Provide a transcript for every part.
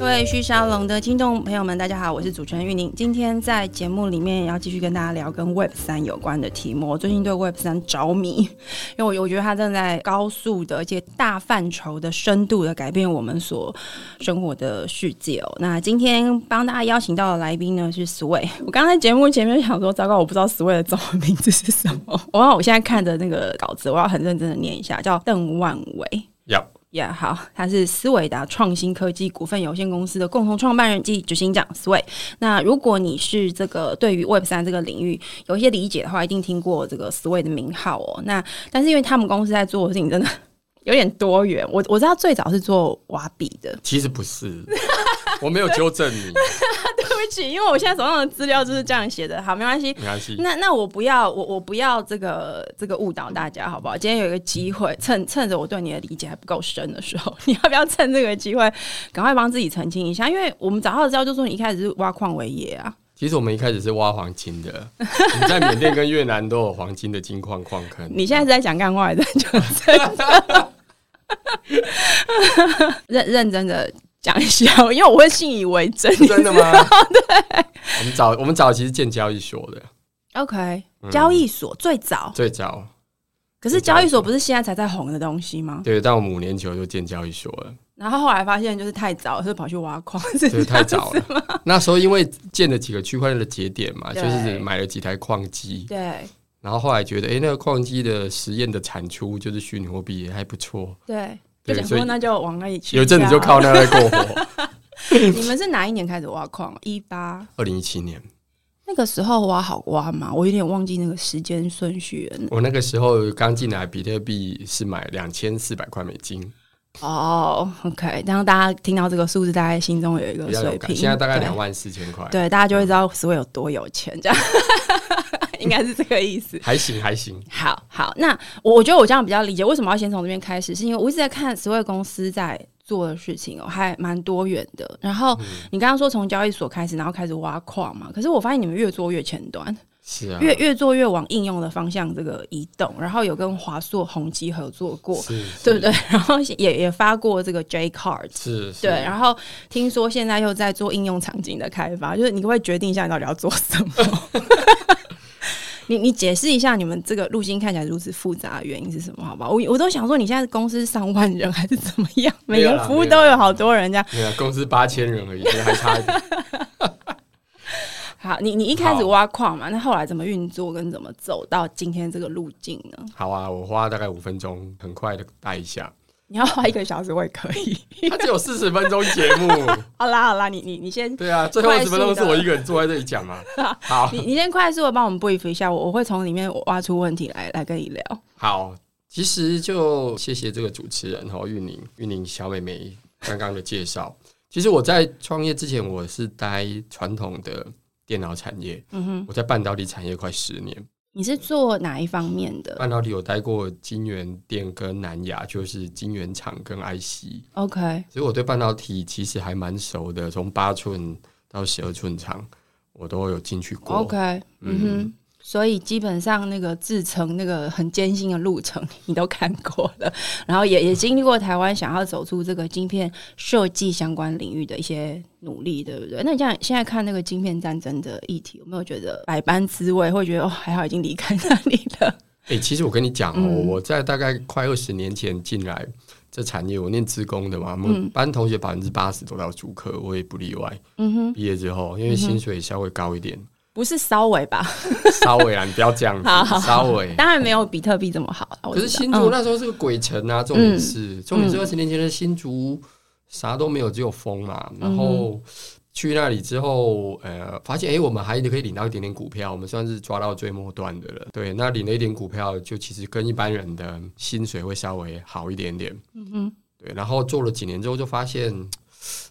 各位旭沙龙的听众朋友们，大家好，我是主持人玉宁。今天在节目里面要继续跟大家聊跟 Web 三有关的题目。我最近对 Web 三着迷，因为我我觉得它正在高速的而且大范畴的深度的改变我们所生活的世界哦。那今天帮大家邀请到的来宾呢是 Sway。我刚才节目前面想说，糟糕，我不知道 Sway 的中文名字是什么。我我现在看着那个稿子，我要很认真的念一下，叫邓万伟。Yep. 也、yeah, 好，他是思维达创新科技股份有限公司的共同创办人及执行长思维。那如果你是这个对于 Web 三这个领域有一些理解的话，一定听过这个思维的名号哦。那但是因为他们公司在做的事情真的有点多元，我我知道最早是做挖币的，其实不是，我没有纠正你。对不起，因为我现在手上的资料就是这样写的。好，没关系，没关系。那那我不要，我我不要这个这个误导大家，好不好？今天有一个机会，趁趁着我对你的理解还不够深的时候，你要不要趁这个机会，赶快帮自己澄清一下？因为我们早上知道，就说你一开始是挖矿为业啊。其实我们一开始是挖黄金的，你在缅甸跟越南都有黄金的金矿矿坑。你现在是在讲干话，还是在讲 认认真的？讲一下，因为我会信以为真。真的吗？对，我们早我们早其实建交易所的。OK，交易所最早最早。可是交易所不是现在才在红的东西吗？对，但我们五年前就建交易所了。然后后来发现就是太早，所以跑去挖矿，是，太早了。那时候因为建了几个区块链的节点嘛，就是买了几台矿机。对。然后后来觉得，哎，那个矿机的实验的产出就是虚拟货币也还不错。对。就想说那就往那里去。有阵子就靠那来过活。你们是哪一年开始挖矿？一八二零一七年。那个时候挖好挖吗？我有点忘记那个时间顺序了。我那个时候刚进来，比特币是买两千四百块美金。哦、oh,，OK，让大家听到这个数字，大概心中有一个水平。现在大概两万四千块。对，大家就会知道 Sway 有多有钱，这样应该是这个意思。还行，还行。好好，那我我觉得我这样比较理解，为什么要先从这边开始？是因为我一直在看 Sway 公司在做的事情哦，还蛮多元的。然后你刚刚说从交易所开始，然后开始挖矿嘛，可是我发现你们越做越前端。是啊，越越做越往应用的方向这个移动，然后有跟华硕、宏基合作过，是，对不对？然后也也发过这个 J Card，是，是，对。然后听说现在又在做应用场景的开发，就是你会决定一下你到底要做什么？你你解释一下你们这个路径看起来如此复杂的原因是什么？好吧，我我都想说你现在公司上万人还是怎么样？每个服务都有好多人这样，对啊，公司八千人而已，还差一点。好，你你一开始挖矿嘛，那后来怎么运作跟怎么走到今天这个路径呢？好啊，我花大概五分钟，很快的带一下。你要花一个小时我也可以。他只有四十分钟节目。好啦好啦，你你你先。对啊，最后二十分钟是我一个人坐在这里讲嘛。好，你你先快速的帮我们 brief 一下，我我会从里面挖出问题来来跟你聊。好，其实就谢谢这个主持人哈，玉宁玉宁小美眉刚刚的介绍。其实我在创业之前，我是待传统的。电脑产业，嗯哼，我在半导体产业快十年。你是做哪一方面的？半导体有待过金圆店跟南亚，就是金圆厂跟 IC。OK，所以我对半导体其实还蛮熟的，从八寸到十二寸厂，我都有进去过。OK，嗯哼。嗯所以基本上那个自成那个很艰辛的路程你都看过了，然后也也经历过台湾想要走出这个晶片设计相关领域的一些努力，对不对？那你像现在看那个晶片战争的议题，有没有觉得百般滋味？会觉得哦，还好已经离开那里了。哎、欸，其实我跟你讲哦、嗯，我在大概快二十年前进来这产业，我念职工的嘛，我们班同学百分之八十都到主科，我也不例外。嗯哼，毕业之后因为薪水稍微高一点。不是稍微吧，稍微啊，你不要这样子。好好好，稍微，当然没有比特币这么好。可是新竹那时候是个鬼城啊，重点是，重点是二十年前的新竹啥都没有，只有风嘛。然后去那里之后，呃，发现哎、欸，我们还可以领到一点点股票，我们算是抓到最末端的了。对，那领了一点股票，就其实跟一般人的薪水会稍微好一点点。嗯哼，对。然后做了几年之后，就发现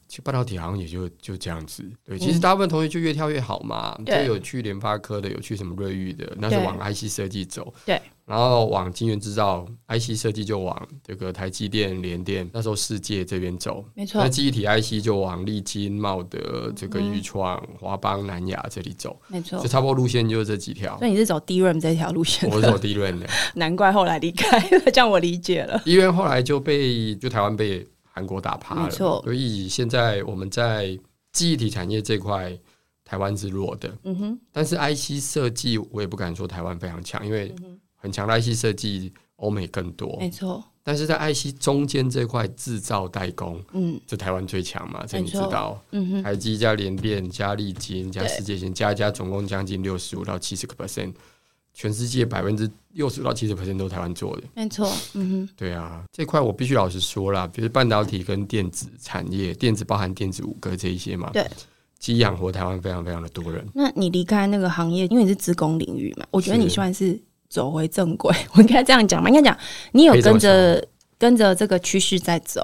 其实半导体好像也就就这样子。对，其实大部分同学就越跳越好嘛，就有去联发科的，有去什么瑞昱的，那是往 IC 设计走。对。然后往晶圆制造，IC 设计就往这个台积电、联电，那时候世界这边走，没错。那记忆体 IC 就往力晶、茂德、这个钰创、华邦、南亚这里走，没错。就差不多路线就是这几条。所以你是走 DRAM 这条路线？我是走 DRAM 的，难怪后来离开了，这样我理解了。DRAM 后来就被就台湾被韩国打趴了，没错。所以现在我们在记忆体产业这块，台湾是弱的。嗯哼。但是 IC 设计，我也不敢说台湾非常强，因为。很强的 IC 设计，欧美更多，没错。但是在 IC 中间这块制造代工，嗯，这台湾最强嘛，这你知道。嗯哼，台积加联电加力晶加世界先加加，总共将近六十五到七十个 percent，全世界百分之六十到七十 percent 都是台湾做的，没错。嗯哼，对啊，这块我必须老实说啦，比如半导体跟电子产业，电子包含电子五哥这一些嘛，对，其实养活台湾非常非常的多人。那你离开那个行业，因为你是职工领域嘛，我觉得你算是。走回正轨，我应该这样讲嘛？应该讲你有跟着跟着这个趋势在走，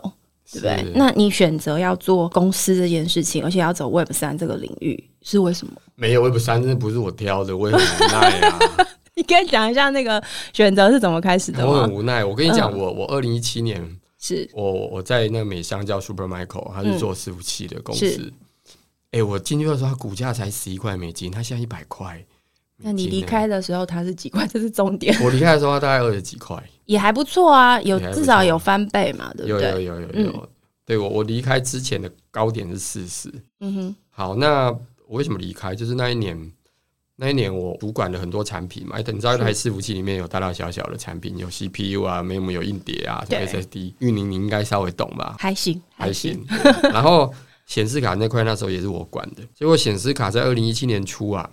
对不对？那你选择要做公司这件事情，而且要走 Web 三这个领域，是为什么？没有 Web 三，真的不是我挑的，我也很无奈啊。你可以讲一下那个选择是怎么开始的吗？我很无奈。我跟你讲，我我二零一七年是我我在那个美商叫 Super Michael，他是做伺服器的公司。哎，我进去的时候，它股价才十一块美金，它现在一百块。那你离开的时候，它是几块？这是重点。我离开的时候，它大概二十几块，也还不错啊，有至少有翻倍嘛，对不对？有有有有有。嗯、对我我离开之前的高点是四十。嗯哼。好，那我为什么离开？就是那一年，那一年我主管了很多产品嘛。等你知道，一台伺服器里面有大大小小的产品，有 CPU 啊，没有没有硬碟啊，什么 SSD。玉宁，你应该稍微懂吧？还行，还行。然后显示卡那块那时候也是我管的，结果显示卡在二零一七年初啊。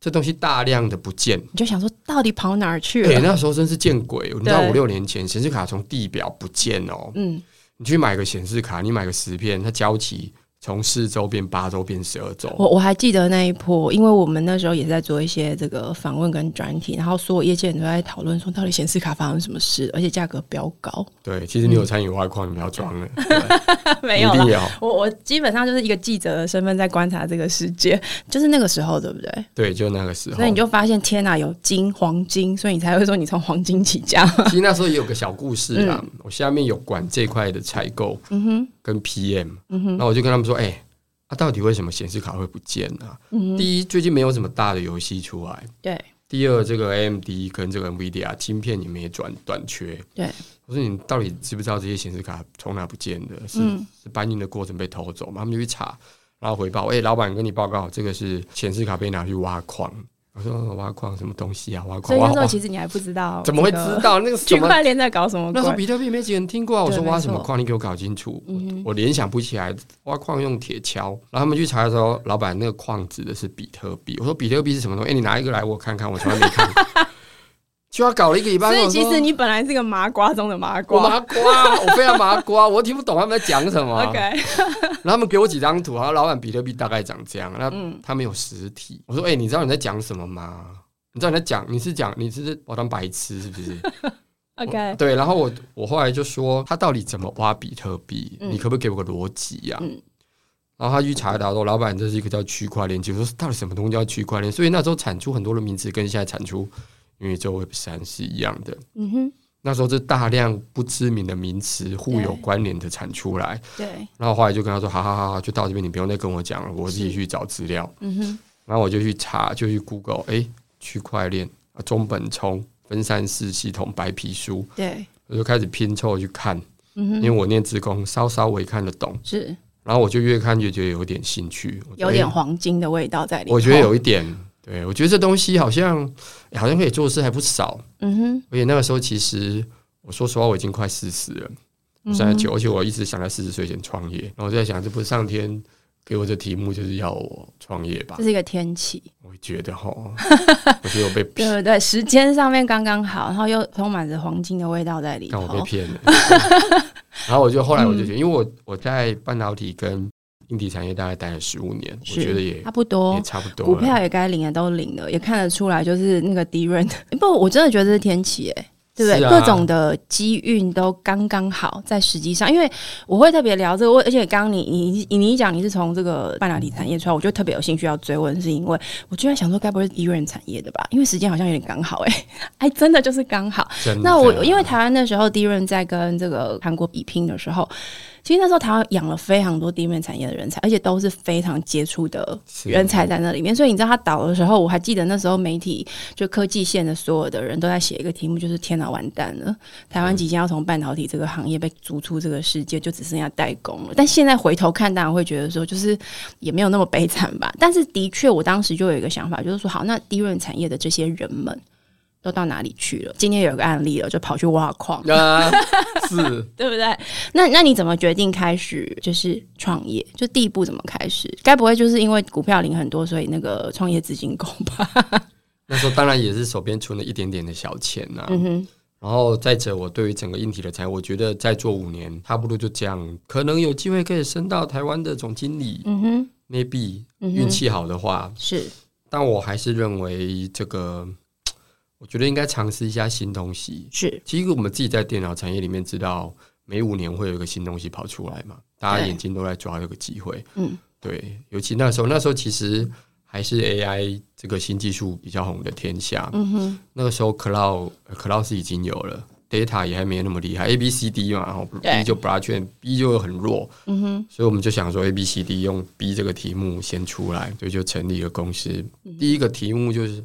这东西大量的不见，你就想说到底跑哪儿去了？对、欸，那时候真是见鬼！你知道五六年前显示卡从地表不见哦，嗯，你去买个显示卡，你买个十片，它交期。从四周变八周变十二周，我我还记得那一波，因为我们那时候也在做一些这个访问跟专题，然后所有业界人都在讨论说，到底显示卡发生什么事，而且价格飙高。对，其实你有参与外矿，你不要装了，没有了。我我基本上就是一个记者的身份在观察这个世界，就是那个时候，对不对？对，就那个时候。所以你就发现，天哪，有金黄金，所以你才会说你从黄金起家。其实那时候也有个小故事啊，嗯、我下面有管这块的采购，嗯哼，跟 PM，那我就跟他们说，哎、欸。啊，到底为什么显示卡会不见呢？嗯、第一，最近没有什么大的游戏出来。对。第二，这个 AMD 跟这个 NVIDIA 晶片也没转短缺。对。我说你到底知不知道这些显示卡从哪不见的？是、嗯、是搬运的过程被偷走吗？他们就去查，然后回报，哎、欸，老板跟你报告，这个是显示卡被拿去挖矿。我说挖矿什么东西啊？挖矿。所以那时候其实你还不知道，怎么会知道那个 区块链在搞什么？那时候比特币没几个人听过啊。我说挖什么矿？你给我搞清楚。我联想不起来，挖矿用铁锹。然后他们去查的时候，老板那个矿指的是比特币。我说比特币是什么东西？哎，你拿一个来我看看，我从来没看过。就要搞了一个礼拜，所以其实你本来是个麻瓜中的麻瓜，麻瓜，我非常麻瓜，我听不懂他们在讲什么。OK，然后他们给我几张图，然后老板比特币大概长这样，那他没有实体。我说，哎，你知道你在讲什么吗？你知道你在讲，你是讲你是我当白痴是不是？OK，对，然后我我后来就说，他到底怎么挖比特币？你可不可以给我个逻辑呀？然后他去查一查说，老板这是一个叫区块链，就说到底什么东西叫区块链？所以那时候产出很多的名词跟现在产出。因为就 Web 三是一样的，嗯哼，那时候是大量不知名的名词互有关联的产出来，对，然后后来就跟他说，好好好，就到这边，你不用再跟我讲了，我自己去找资料，嗯哼，然后我就去查，就去 Google，哎，区块链啊，中本聪分散式系统白皮书，对，我就开始拼凑去看，嗯哼，因为我念资工，稍稍微看得懂，是，然后我就越看越觉得有点兴趣，有点黄金的味道在里面，我觉得有一点。对，我觉得这东西好像好像可以做的事还不少，嗯哼。而且那个时候，其实我说实话，我已经快四十了，三十九，而且我一直想在四十岁前创业。然后我就在想，这不是上天给我这题目，就是要我创业吧？这是一个天启，我觉得哈，我觉得我被对对对，时间上面刚刚好，然后又充满着黄金的味道在里头。但我被骗了。然后我就后来我就觉得，因为我我在半导体跟硬体产业大概待了十五年，我觉得也差不多，也差不多。股票也该领的都领了，也看得出来，就是那个 DRAM。不，我真的觉得是天启诶。对不对？啊、各种的机运都刚刚好，在实际上，因为我会特别聊这个，我而且刚刚你你你一讲你是从这个半导体产业出来，我就特别有兴趣要追问，是因为我居然想说，该不会是低润产业的吧？因为时间好像有点刚好、欸，哎哎，真的就是刚好。那我因为台湾那时候低润在跟这个韩国比拼的时候。其实那时候台湾养了非常多地面产业的人才，而且都是非常杰出的人才在那里面。所以你知道他倒的时候，我还记得那时候媒体就科技线的所有的人都在写一个题目，就是“天哪，完蛋了！台湾即将要从半导体这个行业被逐出这个世界，就只剩下代工了。”但现在回头看，当然会觉得说，就是也没有那么悲惨吧。但是的确，我当时就有一个想法，就是说，好，那低润产业的这些人们。都到哪里去了？今天有个案例了，就跑去挖矿，啊、是，对不对？那那你怎么决定开始就是创业？就第一步怎么开始？该不会就是因为股票领很多，所以那个创业资金够吧？那时候当然也是手边存了一点点的小钱呐、啊。嗯哼。然后再者，我对于整个硬体的产业，我觉得再做五年差不多就这样，可能有机会可以升到台湾的总经理。嗯哼，maybe 运气好的话是，但我还是认为这个。我觉得应该尝试一下新东西。是，其实我们自己在电脑产业里面知道，每五年会有一个新东西跑出来嘛，大家眼睛都在抓这个机会。嗯，对，尤其那时候，那时候其实还是 AI 这个新技术比较红的天下。嗯哼，那个时候 Cloud Cloud 是已经有了，Data 也还没有那么厉害，A B C D 嘛，然后 B 就 Blockchain，B 就很弱。嗯哼，所以我们就想说 A B C D 用 B 这个题目先出来，所以就成立一个公司。第一个题目就是。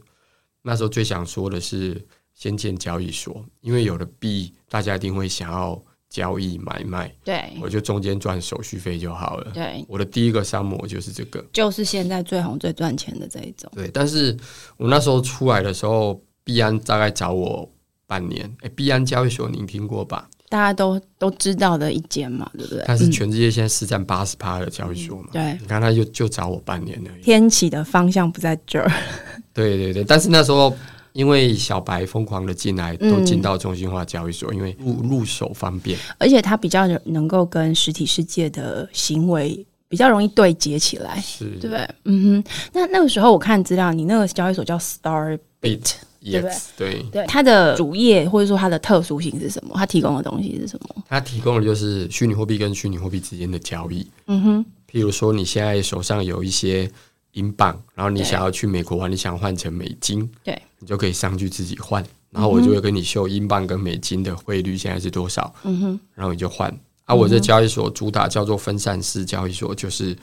那时候最想说的是先建交易所，因为有了币，大家一定会想要交易买卖。对，我就中间赚手续费就好了。对，我的第一个商模就是这个，就是现在最红最赚钱的这一种。对，但是我那时候出来的时候，币安大概找我半年。哎，币安交易所您听过吧？大家都都知道的一间嘛，对不对？它是全世界现在市占八十趴的交易所嘛。对，你看他就就找我半年而已。天启的方向不在这儿。对对对，但是那时候因为小白疯狂的进来，都进到中心化交易所，嗯、因为入入手方便，而且它比较能够跟实体世界的行为比较容易对接起来，是，对不对？嗯哼。那那个时候我看资料，你那个交易所叫 Starbit。对不对？对对，它的主业或者说它的特殊性是什么？它提供的东西是什么？它提供的就是虚拟货币跟虚拟货币之间的交易。嗯哼，譬如说你现在手上有一些英镑，然后你想要去美国玩，你想换成美金，对，你就可以上去自己换，然后我就会跟你秀英镑跟美金的汇率现在是多少。嗯哼，然后你就换。啊，我这交易所主打叫做分散式交易所，就是。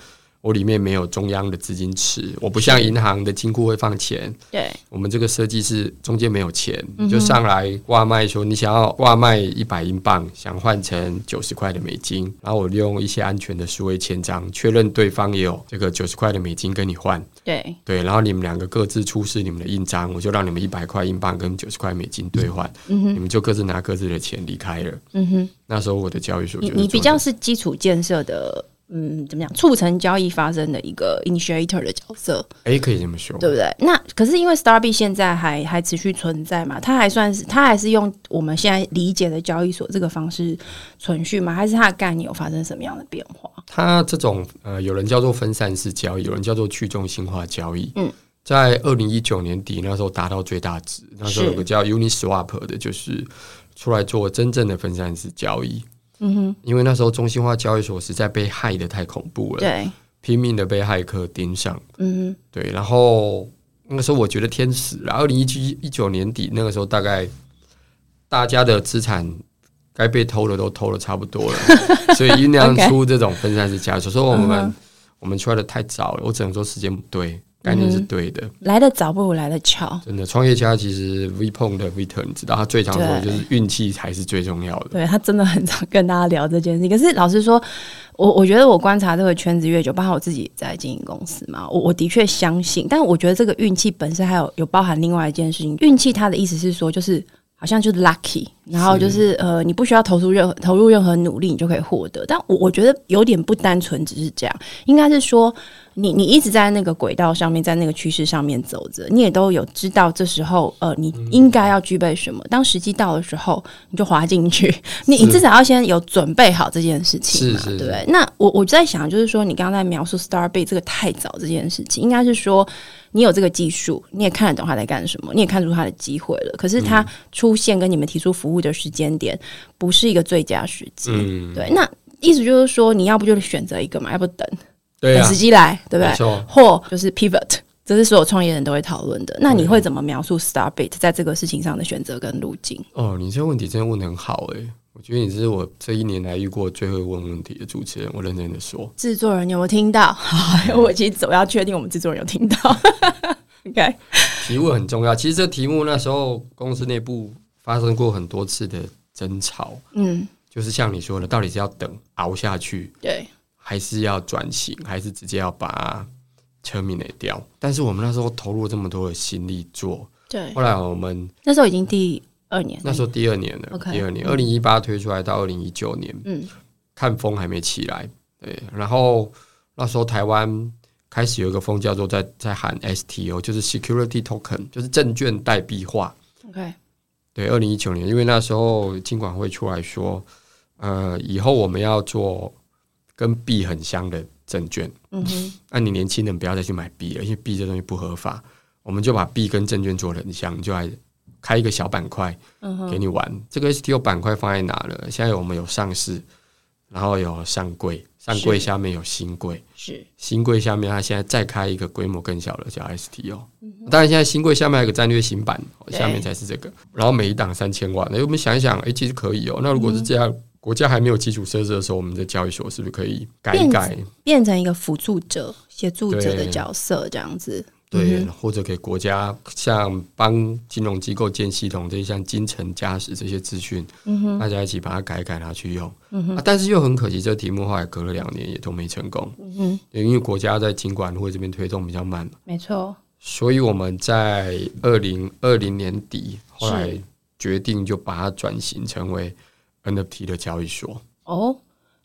我里面没有中央的资金池，我不像银行的金库会放钱。对，我们这个设计是中间没有钱，你就上来挂卖说你想要挂卖一百英镑，想换成九十块的美金，然后我利用一些安全的数位签章确认对方也有这个九十块的美金跟你换。对对，然后你们两个各自出示你们的印章，我就让你们一百块英镑跟九十块美金兑换，嗯哼，你们就各自拿各自的钱离开了。嗯哼，那时候我的交易所就，你你比较是基础建设的。嗯，怎么讲？促成交易发生的一个 initiator 的角色，哎、欸，可以这么说，对不对？那可是因为 Starbit 现在还还持续存在嘛？它还算是它还是用我们现在理解的交易所这个方式存续吗？还是它的概念有发生什么样的变化？它这种呃，有人叫做分散式交易，有人叫做去中心化交易。嗯，在二零一九年底那时候达到最大值，那时候有个叫 Uniswap 的，就是出来做真正的分散式交易。嗯哼，因为那时候中心化交易所实在被害的太恐怖了，对，拼命的被骇客盯上，嗯哼，对，然后那个时候我觉得天死了。二零一七一九年底那个时候，大概大家的资产该被偷的都偷的差不多了，所以酝酿出这种分散式交易所。以我们我们出来的太早了，我只能说时间不对。概念是对的，来的早不如来的巧。真的，创业家其实 V 碰的 Victor，你知道他最常说的就是运气才是最重要的。对，他真的很常跟大家聊这件事情。可是老实说，我我觉得我观察这个圈子越久，包括我自己在经营公司嘛，我我的确相信。但我觉得这个运气本身还有有包含另外一件事情，运气它的意思是说，就是好像就是 lucky，然后就是呃，你不需要投入任何投入任何努力，你就可以获得。但我我觉得有点不单纯，只是这样，应该是说。你你一直在那个轨道上面，在那个趋势上面走着，你也都有知道这时候呃，你应该要具备什么。当时机到的时候，你就滑进去。你你至少要先有准备好这件事情嘛，对不对？那我我在想，就是说你刚刚在描述 Starbate 这个太早这件事情，应该是说你有这个技术，你也看得懂他在干什么，你也看出他的机会了。可是他出现跟你们提出服务的时间点不是一个最佳时机，嗯，对。那意思就是说，你要不就是选择一个嘛，要不等。等时机来，对不对？或就是 pivot，这是所有创业人都会讨论的。那你会怎么描述 Starbate 在这个事情上的选择跟路径？哦，你这个问题真的问的很好诶、欸，我觉得你是我这一年来遇过最会问问题的主持人。我认真的说，制作人有没有听到？好，我其实我要确定我们制作人有听到。OK，题目很重要。其实这题目那时候公司内部发生过很多次的争吵。嗯，就是像你说的，到底是要等熬下去？对。还是要转型，还是直接要把 terminate 掉？但是我们那时候投入了这么多的心力做，对。后来我们那时候已经第二年，那时候第二年了，okay, 第二年，二零一八推出来到二零一九年，嗯，看风还没起来，对。然后那时候台湾开始有一个风叫做在在喊 STO，就是 Security Token，就是证券代币化。OK，对，二零一九年，因为那时候金管会出来说，呃，以后我们要做。跟币很像的证券，嗯哼，那你年轻人不要再去买币了，因为币这东西不合法。我们就把币跟证券做得很像，就来开一个小板块，给你玩。这个 STO 板块放在哪了？现在我们有上市，然后有上柜，上柜下面有新柜，是新柜下面它现在再开一个规模更小的叫 STO。当然现在新柜下面还有个战略型版，下面才是这个。然后每一档三千万，那我们想一想，哎，其实可以哦。那如果是这样。国家还没有基础设施的时候，我们的交易所是不是可以改一改，变，变成一个辅助者、协助者的角色，这样子？对，嗯、或者给国家像帮金融机构建系统，这些像金城驾驶这些资讯，嗯哼，大家一起把它改一改，拿去用。嗯哼、啊，但是又很可惜，这个题目后来隔了两年也都没成功。嗯哼，因为国家在金管会这边推动比较慢。没错。所以我们在二零二零年底后来决定就把它转型成为。NFT 的交易所哦，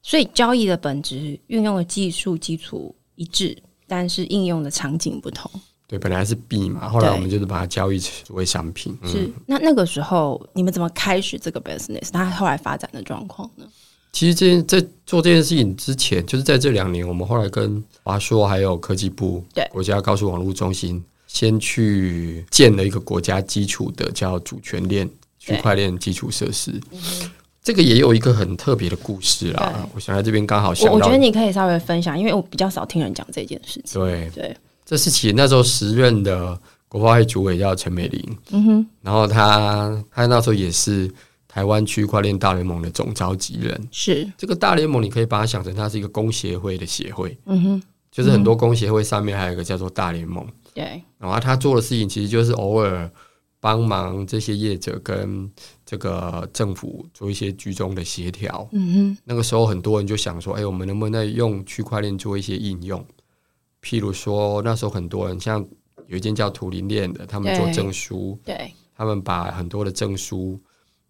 所以交易的本质运用的技术基础一致，但是应用的场景不同。对，本来是币嘛，后来我们就是把它交易成为商品。是、嗯、那那个时候你们怎么开始这个 business？它后来发展的状况呢？其实这件在做这件事情之前，就是在这两年，我们后来跟华硕还有科技部、对国家高速网络中心，先去建了一个国家基础的叫主权链区块链基础设施。这个也有一个很特别的故事啦，我想在这边刚好想到，我觉得你可以稍微分享，因为我比较少听人讲这件事情。对。对，这是其实那时候时任的国发会主委叫陈美玲，嗯哼，然后他他那时候也是台湾区块链大联盟的总召集人。是。这个大联盟，你可以把它想成它是一个工协会的协会，嗯哼，就是很多工协会上面还有一个叫做大联盟，对，然后他做的事情其实就是偶尔。帮忙这些业者跟这个政府做一些居中的协调。嗯哼，那个时候很多人就想说：“哎，我们能不能用区块链做一些应用？譬如说，那时候很多人像有一间叫图灵链的，他们做证书，对，他们把很多的证书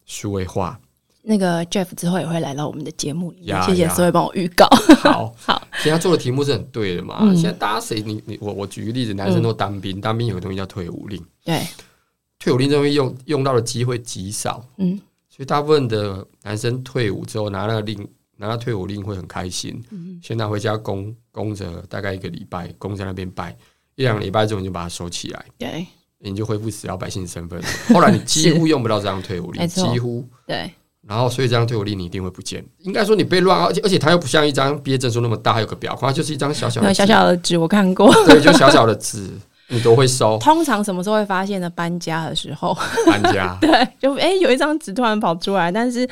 数位化。那个 Jeff 之后也会来到我们的节目里面，谢谢所以帮我预告。好 好，其实他做的题目是很对的嘛。嗯、现在大家谁你你我我举个例子，男生都当兵，嗯、当兵有个东西叫退伍令，对。退伍令这东西用用到的机会极少，嗯，所以大部分的男生退伍之后拿那个令，拿到退伍令会很开心，嗯，先拿回家供供着，大概一个礼拜，供在那边拜。一两个礼拜之后，你就把它收起来，对，你就恢复死老百姓身份。后来你几乎用不到这张退伍令，几乎。对，然后所以这张退伍令你一定会不见。应该说你被乱，而且而且它又不像一张毕业证书那么大，还有个表框，就是一张小小的小小的纸，我看过，对，就小小的纸。你都会收？通常什么时候会发现呢？搬家的时候。搬家。对，就哎、欸，有一张纸突然跑出来，但是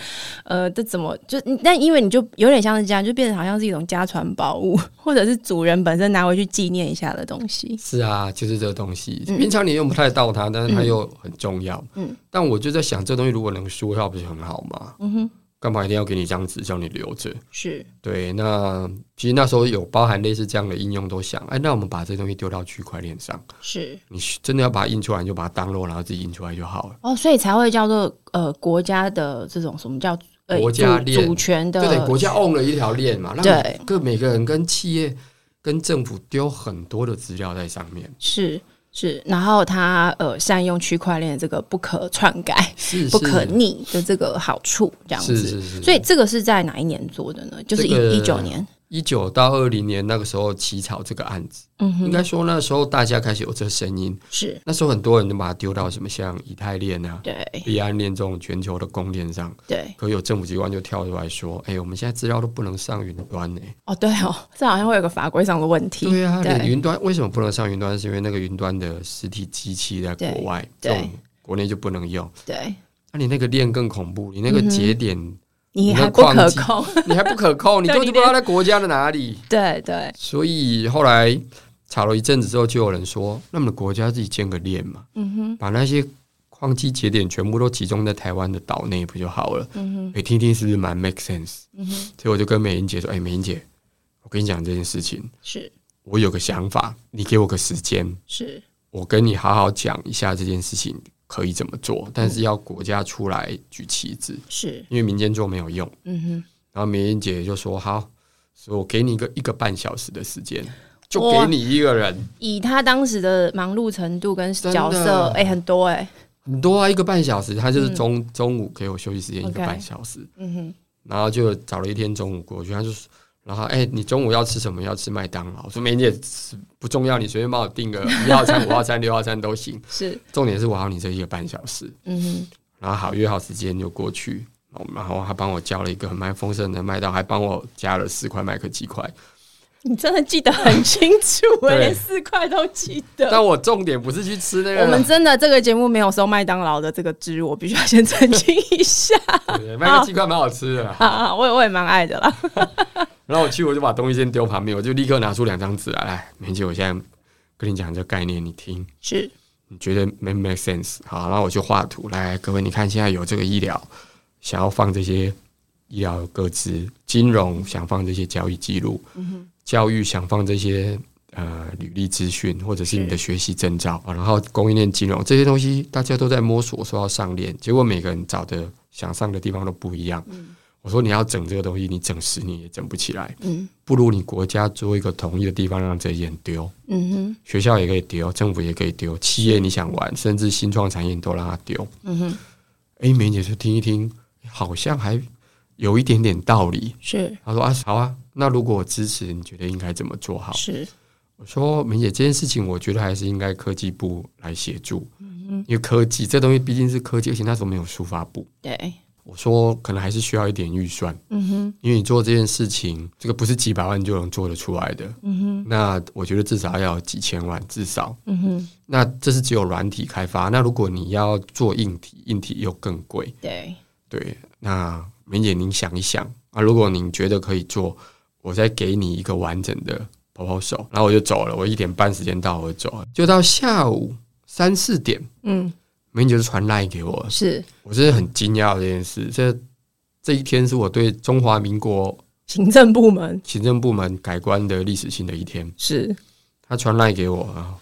呃，这怎么就？但因为你就有点像是这样，就变成好像是一种家传宝物，或者是主人本身拿回去纪念一下的东西。是啊，就是这个东西，嗯、平常你用不太到它，但是它又很重要。嗯。但我就在想，这东西如果能说的话，不是很好吗？嗯哼。干嘛一定要给你一张纸叫你留着？是对。那其实那时候有包含类似这样的应用，都想，哎，那我们把这东西丢到区块链上。是你真的要把它印出来，你就把它 download，然后自己印出来就好了。哦，所以才会叫做呃国家的这种什么叫呃国家链主权的，对对，国家 own 了一条链嘛，对，让各每个人跟企业跟政府丢很多的资料在上面。是。是，然后他呃善用区块链这个不可篡改、是是 不可逆的这个好处，这样子。是是是。所以这个是在哪一年做的呢？就是一一九年。一九到二零年那个时候起草这个案子，嗯哼，应该说那时候大家开始有这个声音，是那时候很多人都把它丢到什么像以太链啊，对，币安链这种全球的公链上，对，可有政府机关就跳出来说，哎、欸，我们现在资料都不能上云端呢、欸。哦，对哦，这好像会有个法规上的问题。对啊，连云端为什么不能上云端？是因为那个云端的实体机器在国外，对，这种国内就不能用。对，那你那个链更恐怖，你那个节点。嗯 你还不可控，你还不可控，你都不知道在国家的哪里。对对，所以后来吵了一阵子之后，就有人说，那么国家自己建个链嘛，嗯哼，把那些矿机节点全部都集中在台湾的岛内不就好了？嗯哼，你听听是不是蛮 make sense？嗯哼，所以我就跟美英姐说，哎，美英姐，我跟你讲这件事情，是我有个想法，你给我个时间，是我跟你好好讲一下这件事情。可以怎么做？但是要国家出来举旗子，是因为民间做没有用。嗯哼。然后梅英姐就说：“好，所以我给你一个一个半小时的时间，就给你一个人。”以他当时的忙碌程度跟角色，哎、欸，很多哎、欸，很多啊，一个半小时。他就是中、嗯、中午给我休息时间一个半小时。嗯哼。然后就找了一天中午过去，他就说。然后，哎，你中午要吃什么？要吃麦当劳？我说美姐不重要，你随便帮我订个一号餐、五号餐、六号餐都行。是，重点是我要你这一个半小时。嗯哼。然后好约好时间就过去，然后还帮我叫了一个很蛮丰盛的麦当，还帮我加了四块麦克鸡块。你真的记得很清楚，我连四块都记得。但我重点不是去吃那个。我们真的这个节目没有收麦当劳的这个汁，我必须要先澄清一下。麦当鸡块蛮好吃的，啊，我也我也蛮爱的啦。然后我去，我就把东西先丢旁边，我就立刻拿出两张纸来，来，美姐，我现在跟你讲这个概念，你听，是，你觉得没 make sense？好，然后我去画图，来，各位，你看现在有这个医疗，想要放这些医疗个资，金融想放这些交易记录，嗯、教育想放这些呃履历资讯，或者是你的学习证照，然后供应链金融这些东西，大家都在摸索说要上链，结果每个人找的想上的地方都不一样。嗯我说你要整这个东西，你整十年也整不起来。嗯，不如你国家做一个统一的地方，让这些人丢。嗯哼，学校也可以丢，政府也可以丢，企业你想玩，甚至新创产业你都让他丢。嗯哼，哎，美姐就听一听，好像还有一点点道理。是，他说啊，好啊，那如果我支持，你觉得应该怎么做好？是，我说美姐这件事情，我觉得还是应该科技部来协助。嗯哼，因为科技这东西毕竟是科技，而且那时候没有书发部。对。我说可能还是需要一点预算，嗯哼，因为你做这件事情，这个不是几百万就能做得出来的，嗯哼。那我觉得至少要几千万，至少，嗯哼。那这是只有软体开发，那如果你要做硬体，硬体又更贵，对对。那美姐您想一想啊，如果您觉得可以做，我再给你一个完整的 proposal，然后我就走了，我一点半时间到我就走了，就到下午三四点，嗯。美女就是传赖给我，是我真的很惊讶这件事。这这一天是我对中华民国行政部门行政部门改观的历史性的一天。是他传赖给我啊，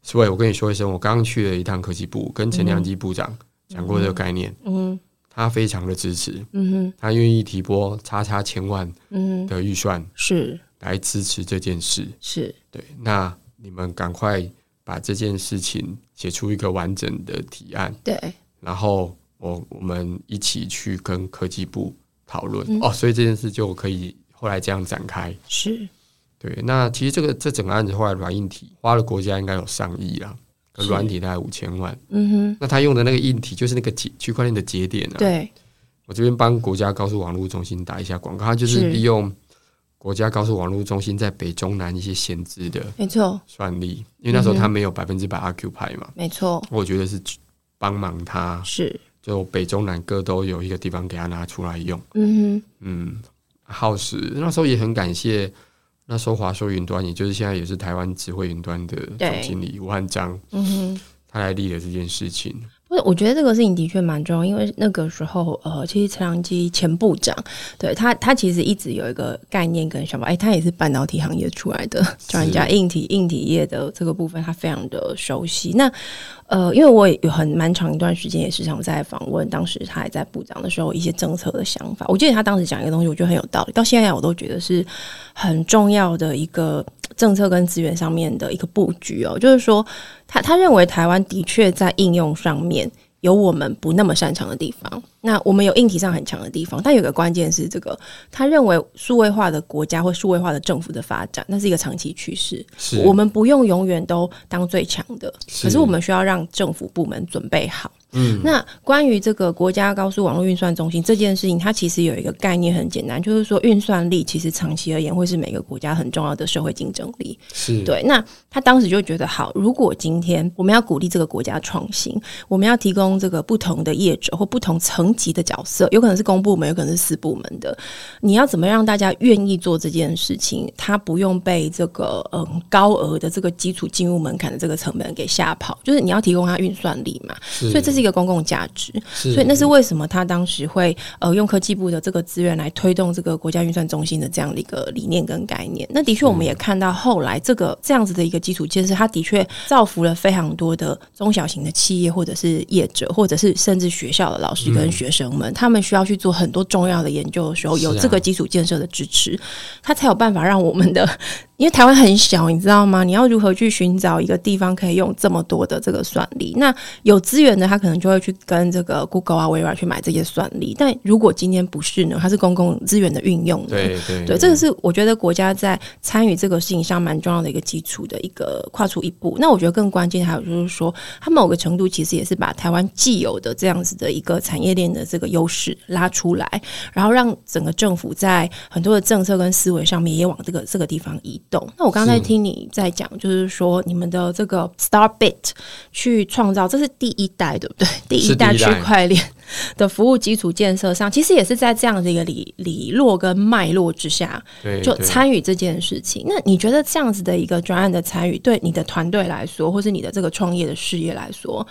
所以我跟你说一声，我刚刚去了一趟科技部，跟陈良基部长讲过这个概念。嗯，他非常的支持。嗯哼，他愿意提拨叉叉千万嗯的预算是来支持这件事。是对，那你们赶快。把这件事情写出一个完整的提案，对，然后我我们一起去跟科技部讨论、嗯、哦，所以这件事就可以后来这样展开。是，对。那其实这个这整个案子后来软硬体花了国家应该有上亿啊，软体大概五千万。嗯哼。那他用的那个硬体就是那个节区块链的节点啊。对。我这边帮国家高速网络中心打一下广告，他就是利用。国家高速网络中心在北中南一些闲置的，没错，算力，因为那时候他没有百分之百 occupy 嘛，没错，我觉得是帮忙他，是就北中南各都有一个地方给他拿出来用，嗯哼，嗯，耗时那时候也很感谢那时候华硕云端，也就是现在也是台湾智慧云端的总经理吴汉章，嗯哼，他来立了这件事情。我我觉得这个事情的确蛮重要，因为那个时候，呃，其实陈良基前部长，对他，他其实一直有一个概念跟想法，哎，他也是半导体行业出来的专家，硬体硬体业的这个部分，他非常的熟悉。那呃，因为我也有很蛮长一段时间也时常在访问，当时他还在部长的时候一些政策的想法。我记得他当时讲一个东西，我觉得很有道理，到现在我都觉得是很重要的一个政策跟资源上面的一个布局哦，就是说。他他认为台湾的确在应用上面有我们不那么擅长的地方，那我们有硬体上很强的地方，但有个关键是这个，他认为数位化的国家或数位化的政府的发展，那是一个长期趋势，我们不用永远都当最强的，可是我们需要让政府部门准备好。嗯，那关于这个国家高速网络运算中心这件事情，它其实有一个概念很简单，就是说运算力其实长期而言会是每个国家很重要的社会竞争力。是对。那他当时就觉得，好，如果今天我们要鼓励这个国家创新，我们要提供这个不同的业者或不同层级的角色，有可能是公部门，有可能是私部门的，你要怎么让大家愿意做这件事情？他不用被这个嗯高额的这个基础进入门槛的这个成本给吓跑，就是你要提供他运算力嘛。所以这是。一个公共价值，所以那是为什么他当时会呃用科技部的这个资源来推动这个国家运算中心的这样的一个理念跟概念。那的确，我们也看到后来这个这样子的一个基础建设，它的确造福了非常多的中小型的企业，或者是业者，或者是甚至学校的老师跟学生们，他们需要去做很多重要的研究的时候，有这个基础建设的支持，他才有办法让我们的。因为台湾很小，你知道吗？你要如何去寻找一个地方可以用这么多的这个算力？那有资源的，他可能就会去跟这个 Google 啊、微软去买这些算力。但如果今天不是呢？它是公共资源的运用。对 对对，对，这个是我觉得国家在参与这个事情上蛮重要的一个基础的一个跨出一步。那我觉得更关键还有就是说，它某个程度其实也是把台湾既有的这样子的一个产业链的这个优势拉出来，然后让整个政府在很多的政策跟思维上面也往这个这个地方移动。那我刚才听你在讲，就是说你们的这个 Starbit 去创造，这是第一代，对不对？第一代区块链的服务基础建设上，其实也是在这样的一个理理络跟脉络之下，就参与这件事情。那你觉得这样子的一个专案的参与，对你的团队来说，或是你的这个创业的事业来说，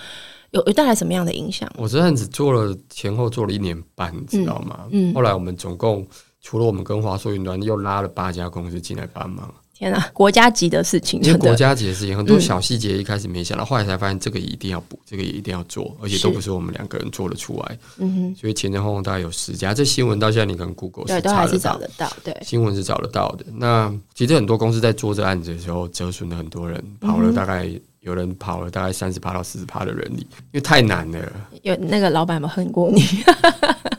有有带来什么样的影响？我这案子做了前后做了一年半，你知道吗？嗯，后来我们总共除了我们跟华硕云端，又拉了八家公司进来帮忙。天啊，国家级的事情，因为国家级的事情，很多小细节一开始没想到，嗯、后来才发现这个也一定要补，这个也一定要做，而且都不是我们两个人做得出来。嗯哼，所以前前后后大概有十家，这新闻到现在你可能 Google 是查得到，得到，对，新闻是找得到的。那其实很多公司在做这案子的时候，折损了很多人，跑了大概、嗯、有人跑了大概三十趴到四十趴的人力，因为太难了。有那个老板们恨过你？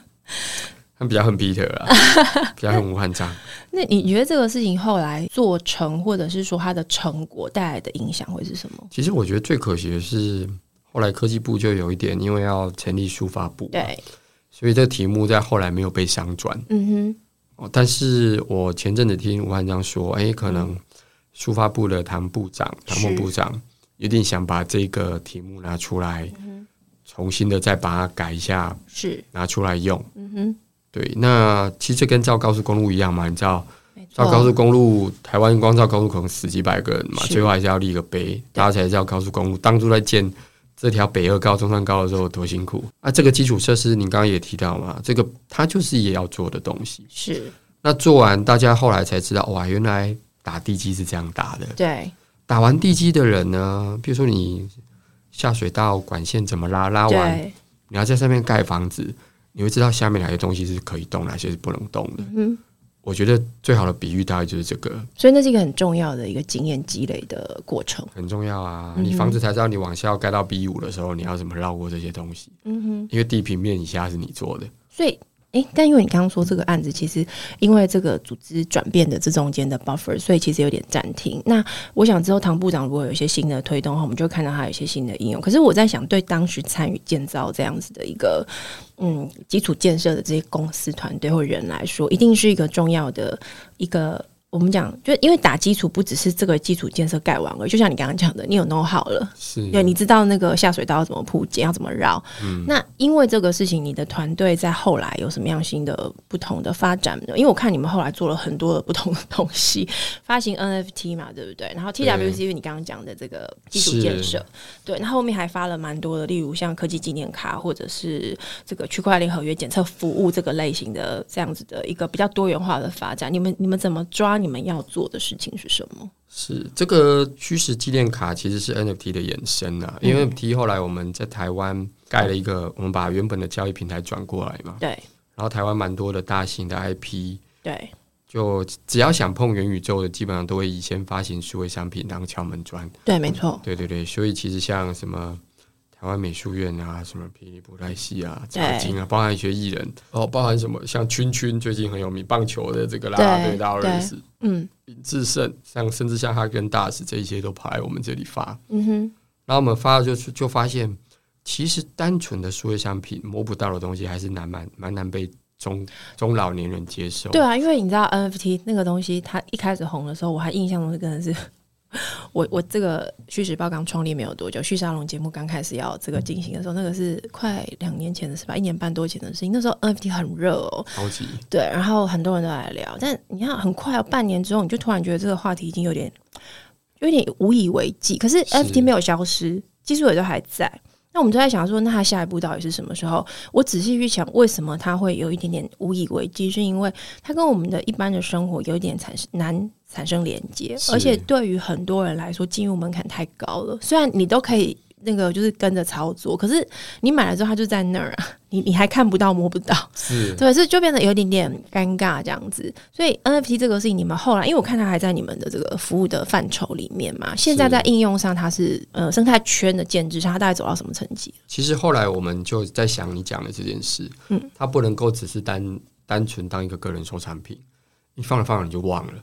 比较恨 Peter 啊，比较恨吴汉章。那你觉得这个事情后来做成，或者是说它的成果带来的影响会是什么？其实我觉得最可惜的是，后来科技部就有一点，因为要成立书法部，对，所以这题目在后来没有被商转。嗯哼。但是我前阵子听吴汉章说，哎、欸，可能书法部的唐部长、唐孟部长一定想把这个题目拿出来，重新的再把它改一下，是拿出来用。嗯哼。对，那其实跟造高速公路一样嘛，你知道，造高速公路，台湾光造高速可能死几百个人嘛，最后还是要立个碑，大家才知道高速公路。当初在建这条北二高、中山高的时候多辛苦啊！这个基础设施，你刚刚也提到嘛，这个它就是也要做的东西。是，那做完，大家后来才知道，哇，原来打地基是这样打的。对，打完地基的人呢，比如说你下水道管线怎么拉，拉完你要在上面盖房子。你会知道下面哪些东西是可以动，哪些是不能动的。嗯，我觉得最好的比喻大概就是这个。所以那是一个很重要的一个经验积累的过程。很重要啊！你房子才知道，你往下要盖到 B 五的时候，你要怎么绕过这些东西。嗯哼，因为地平面以下是你做的。所以。诶，但因为你刚刚说这个案子，其实因为这个组织转变的这中间的 buffer，所以其实有点暂停。那我想之后唐部长如果有一些新的推动的话，我们就看到他有一些新的应用。可是我在想，对当时参与建造这样子的一个嗯基础建设的这些公司团队或人来说，一定是一个重要的一个我们讲，就因为打基础不只是这个基础建设盖完了，就像你刚刚讲的，你有 know how 了，是对，你知道那个下水道要怎么铺建，要怎么绕。嗯，那因为这个事情，你的团队在后来有什么样新的不同的发展呢？因为我看你们后来做了很多的不同的东西，发行 NFT 嘛，对不对？然后 TWC 因为你刚刚讲的这个基础建设，对，那后，后面还发了蛮多的，例如像科技纪念卡，或者是这个区块链合约检测服务这个类型的这样子的一个比较多元化的发展。你们你们怎么抓？你们要做的事情是什么？是这个虚实纪念卡其实是 NFT 的衍生啊，因为 NFT 后来我们在台湾盖了一个，我们把原本的交易平台转过来嘛，对。然后台湾蛮多的大型的 IP，对，就只要想碰元宇宙的，基本上都会以先发行数位商品当敲门砖。对，没错。对对对，所以其实像什么。台湾美术院啊，什么霹雳布袋戏啊，茶金啊，包含一些艺人。哦，包含什么？像圈圈最近很有名棒球的这个啦啦队大认识，嗯，林志胜，像甚至像他跟大使这一些都跑来我们这里发，嗯哼，然后我们发了就是就发现，其实单纯的数位商品摸不到的东西还是难蛮蛮难被中中老年人接受。对啊，因为你知道 NFT 那个东西，它一开始红的时候，我还印象中是真的是。我我这个虚实报刚创立没有多久，旭沙龙节目刚开始要这个进行的时候，那个是快两年前的事吧，一年半多前的事情。那时候 NFT 很热哦，超级对，然后很多人都来聊。但你看，很快哦，半年之后，你就突然觉得这个话题已经有点有点无以为继。可是 NFT 没有消失，技术也都还在。那我们就在想说，那他下一步到底是什么时候？我仔细去想，为什么他会有一点点无以为继？是因为他跟我们的一般的生活有一点产生难产生连接，而且对于很多人来说，进入门槛太高了。虽然你都可以。那个就是跟着操作，可是你买了之后，它就在那儿啊，你你还看不到摸不到，是 对，是就变得有点点尴尬这样子。所以 NFT 这个事情，你们后来，因为我看它还在你们的这个服务的范畴里面嘛，现在在应用上，它是呃生态圈的建制上，它大概走到什么层级？其实后来我们就在想你讲的这件事，嗯，它不能够只是单单纯当一个个人收藏品，你放着放着你就忘了，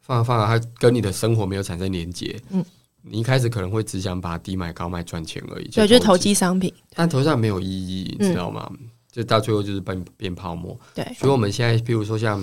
放着放着，它跟你的生活没有产生连接，嗯。你一开始可能会只想把低买高卖赚钱而已，对，就是投机商品，但投上没有意义，你知道吗？嗯、就到最后就是变变泡沫。对，所以我们现在，比如说像